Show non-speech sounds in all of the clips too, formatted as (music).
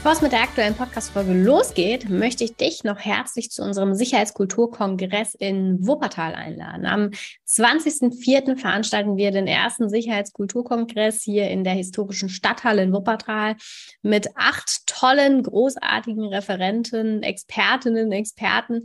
Bevor es mit der aktuellen Podcast-Folge losgeht, möchte ich dich noch herzlich zu unserem Sicherheitskulturkongress in Wuppertal einladen. Am 20.04. veranstalten wir den ersten Sicherheitskulturkongress hier in der historischen Stadthalle in Wuppertal mit acht tollen, großartigen Referenten, Expertinnen, Experten,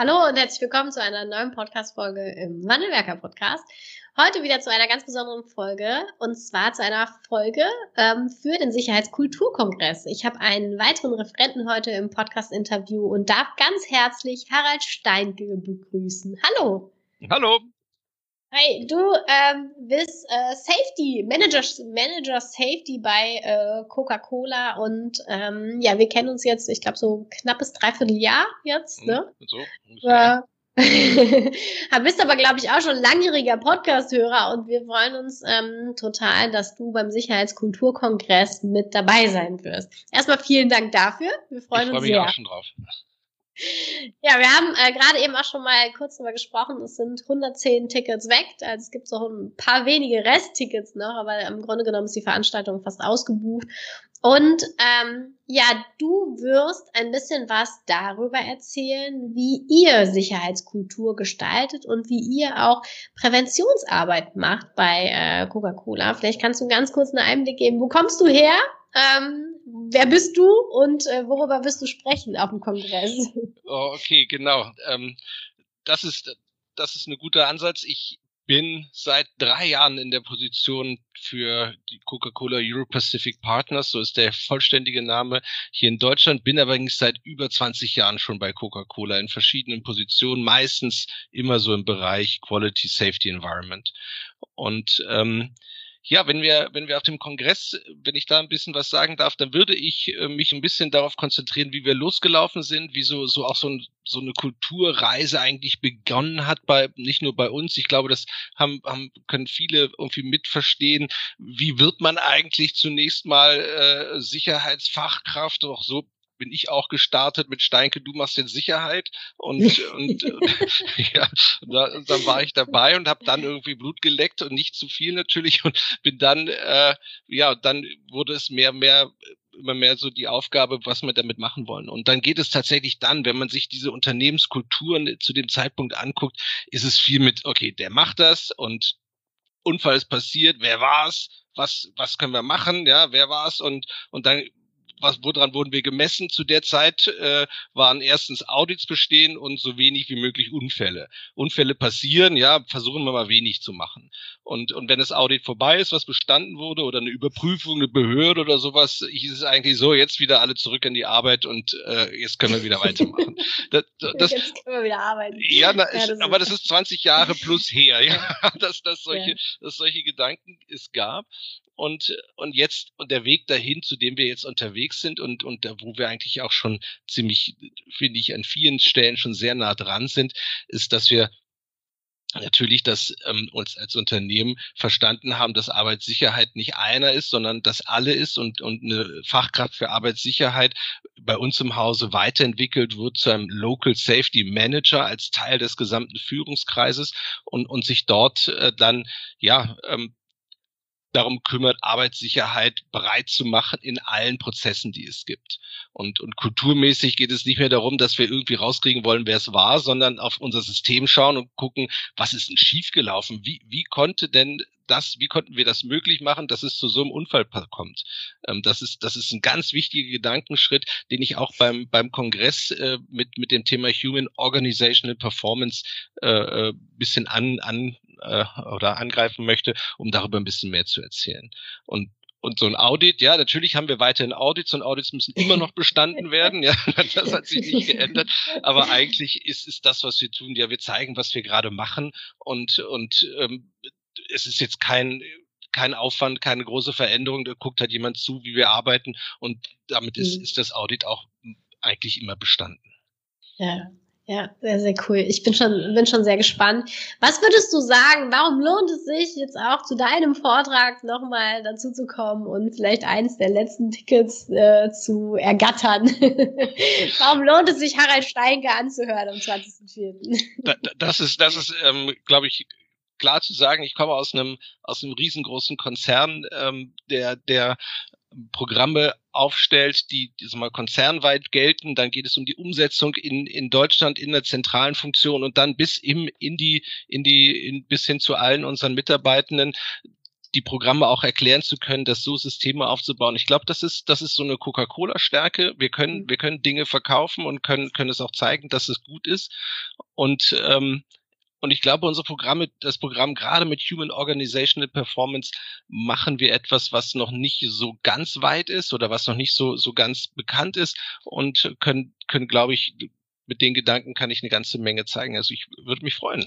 Hallo und herzlich willkommen zu einer neuen Podcast-Folge im Wandelwerker Podcast. Heute wieder zu einer ganz besonderen Folge und zwar zu einer Folge ähm, für den Sicherheitskulturkongress. Ich habe einen weiteren Referenten heute im Podcast-Interview und darf ganz herzlich Harald Steinke begrüßen. Hallo. Hallo. Hey, du ähm, bist äh, Safety, Manager, Manager Safety bei äh, Coca-Cola und ähm, ja, wir kennen uns jetzt, ich glaube, so knappes Dreivierteljahr jetzt, ne? Mhm, so, äh, (laughs) bist aber, glaube ich, auch schon langjähriger Podcast-Hörer und wir freuen uns ähm, total, dass du beim Sicherheitskulturkongress mit dabei sein wirst. Erstmal vielen Dank dafür. Wir freuen ich freu uns sehr. Mich auch schon drauf. Ja, wir haben äh, gerade eben auch schon mal kurz darüber gesprochen. Es sind 110 Tickets weg. Also es gibt so ein paar wenige Resttickets noch, aber im Grunde genommen ist die Veranstaltung fast ausgebucht. Und ähm, ja, du wirst ein bisschen was darüber erzählen, wie ihr Sicherheitskultur gestaltet und wie ihr auch Präventionsarbeit macht bei äh, Coca-Cola. Vielleicht kannst du ganz kurz einen Einblick geben. Wo kommst du her? Ähm, wer bist du und äh, worüber wirst du sprechen auf dem Kongress? (laughs) Oh, okay, genau. Ähm, das ist das ist ein guter Ansatz. Ich bin seit drei Jahren in der Position für die Coca-Cola Euro-Pacific Partners, so ist der vollständige Name hier in Deutschland, bin aber seit über 20 Jahren schon bei Coca-Cola in verschiedenen Positionen, meistens immer so im Bereich Quality Safety Environment. Und ähm, ja, wenn wir, wenn wir auf dem Kongress, wenn ich da ein bisschen was sagen darf, dann würde ich äh, mich ein bisschen darauf konzentrieren, wie wir losgelaufen sind, wie so, so auch so, ein, so eine Kulturreise eigentlich begonnen hat bei, nicht nur bei uns. Ich glaube, das haben, haben, können viele irgendwie mitverstehen. Wie wird man eigentlich zunächst mal äh, Sicherheitsfachkraft? Auch so bin ich auch gestartet mit Steinke, du machst jetzt Sicherheit und, und (laughs) (laughs) ja, da, dann war ich dabei und habe dann irgendwie Blut geleckt und nicht zu viel natürlich und bin dann, äh, ja, dann wurde es mehr, mehr immer mehr so die Aufgabe, was wir damit machen wollen. Und dann geht es tatsächlich dann, wenn man sich diese Unternehmenskulturen zu dem Zeitpunkt anguckt, ist es viel mit, okay, der macht das und Unfall ist passiert, wer war's? Was, was können wir machen? Ja, wer war's? Und, und dann was, woran wurden wir gemessen? Zu der Zeit äh, waren erstens Audits bestehen und so wenig wie möglich Unfälle. Unfälle passieren, ja, versuchen wir mal wenig zu machen. Und, und wenn das Audit vorbei ist, was bestanden wurde, oder eine Überprüfung, eine Behörde oder sowas, hieß es eigentlich so, jetzt wieder alle zurück in die Arbeit und äh, jetzt können wir wieder weitermachen. (laughs) Das, das, jetzt können wir wieder arbeiten. Ja, na, ja das aber das ist 20 Jahre plus her, (laughs) ja, dass, dass, solche, ja. dass solche Gedanken es gab und, und jetzt, und der Weg dahin, zu dem wir jetzt unterwegs sind und, und wo wir eigentlich auch schon ziemlich, finde ich, an vielen Stellen schon sehr nah dran sind, ist, dass wir natürlich dass ähm, uns als Unternehmen verstanden haben, dass Arbeitssicherheit nicht einer ist, sondern dass alle ist und, und eine Fachkraft für Arbeitssicherheit bei uns im Hause weiterentwickelt wird zu einem Local Safety Manager als Teil des gesamten Führungskreises und, und sich dort äh, dann ja ähm, darum kümmert, Arbeitssicherheit bereit zu machen in allen Prozessen, die es gibt. Und, und kulturmäßig geht es nicht mehr darum, dass wir irgendwie rauskriegen wollen, wer es war, sondern auf unser System schauen und gucken, was ist denn schiefgelaufen? Wie, wie konnte denn das, wie konnten wir das möglich machen, dass es zu so einem Unfall kommt? Ähm, das ist, das ist ein ganz wichtiger Gedankenschritt, den ich auch beim, beim Kongress äh, mit, mit dem Thema Human Organizational Performance äh, äh bisschen an, an äh, oder angreifen möchte, um darüber ein bisschen mehr zu erzählen. Und und so ein Audit, ja, natürlich haben wir weiterhin Audits und Audits müssen immer noch bestanden (laughs) werden. Ja, (laughs) das hat sich nicht geändert. Aber (laughs) eigentlich ist, ist das, was wir tun, ja, wir zeigen, was wir gerade machen und, und ähm, es ist jetzt kein, kein Aufwand, keine große Veränderung. Da guckt halt jemand zu, wie wir arbeiten und damit ist, mhm. ist das Audit auch eigentlich immer bestanden. Ja, ja, sehr, sehr cool. Ich bin schon, bin schon sehr gespannt. Was würdest du sagen? Warum lohnt es sich jetzt auch zu deinem Vortrag nochmal dazu zu kommen und vielleicht eins der letzten Tickets äh, zu ergattern? (laughs) warum lohnt es sich, Harald Steinke anzuhören am 20.04.? das ist, das ist, ähm, glaube ich, klar zu sagen, ich komme aus einem aus einem riesengroßen Konzern, ähm, der der Programme aufstellt, die, die mal konzernweit gelten, dann geht es um die Umsetzung in, in Deutschland in der zentralen Funktion und dann bis im in die in die in, bis hin zu allen unseren Mitarbeitenden die Programme auch erklären zu können, das so Systeme aufzubauen. Ich glaube, das ist das ist so eine Coca-Cola-Stärke. Wir können mhm. wir können Dinge verkaufen und können können es auch zeigen, dass es gut ist und ähm, und ich glaube, unsere Programme, das Programm gerade mit Human Organizational Performance machen wir etwas, was noch nicht so ganz weit ist oder was noch nicht so, so ganz bekannt ist und können, können, glaube ich, mit den Gedanken kann ich eine ganze Menge zeigen. Also ich würde mich freuen.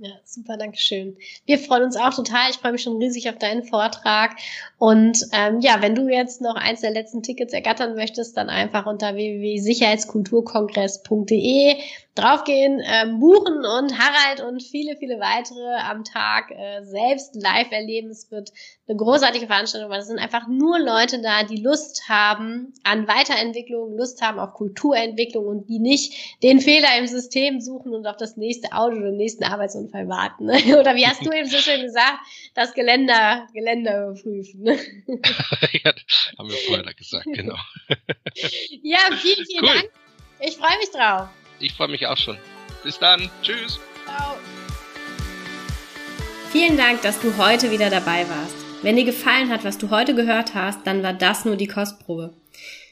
Ja, super, danke schön. Wir freuen uns auch total. Ich freue mich schon riesig auf deinen Vortrag. Und ähm, ja, wenn du jetzt noch eins der letzten Tickets ergattern möchtest, dann einfach unter www.sicherheitskulturkongress.de draufgehen, ähm, buchen und Harald und viele, viele weitere am Tag äh, selbst live erleben. Es wird eine großartige Veranstaltung, weil es sind einfach nur Leute da, die Lust haben an Weiterentwicklung, Lust haben auf Kulturentwicklung und die nicht den Fehler im System suchen und auf das nächste Auto oder den nächsten Arbeitsunfall warten. Ne? (laughs) Oder wie hast du eben so schön gesagt, das Geländer, Geländer überprüfen. Ne? (laughs) ja, haben wir vorher gesagt, genau. (laughs) ja, vielen, vielen cool. Dank. Ich freue mich drauf. Ich freue mich auch schon. Bis dann. Tschüss. Ciao. Vielen Dank, dass du heute wieder dabei warst. Wenn dir gefallen hat, was du heute gehört hast, dann war das nur die Kostprobe.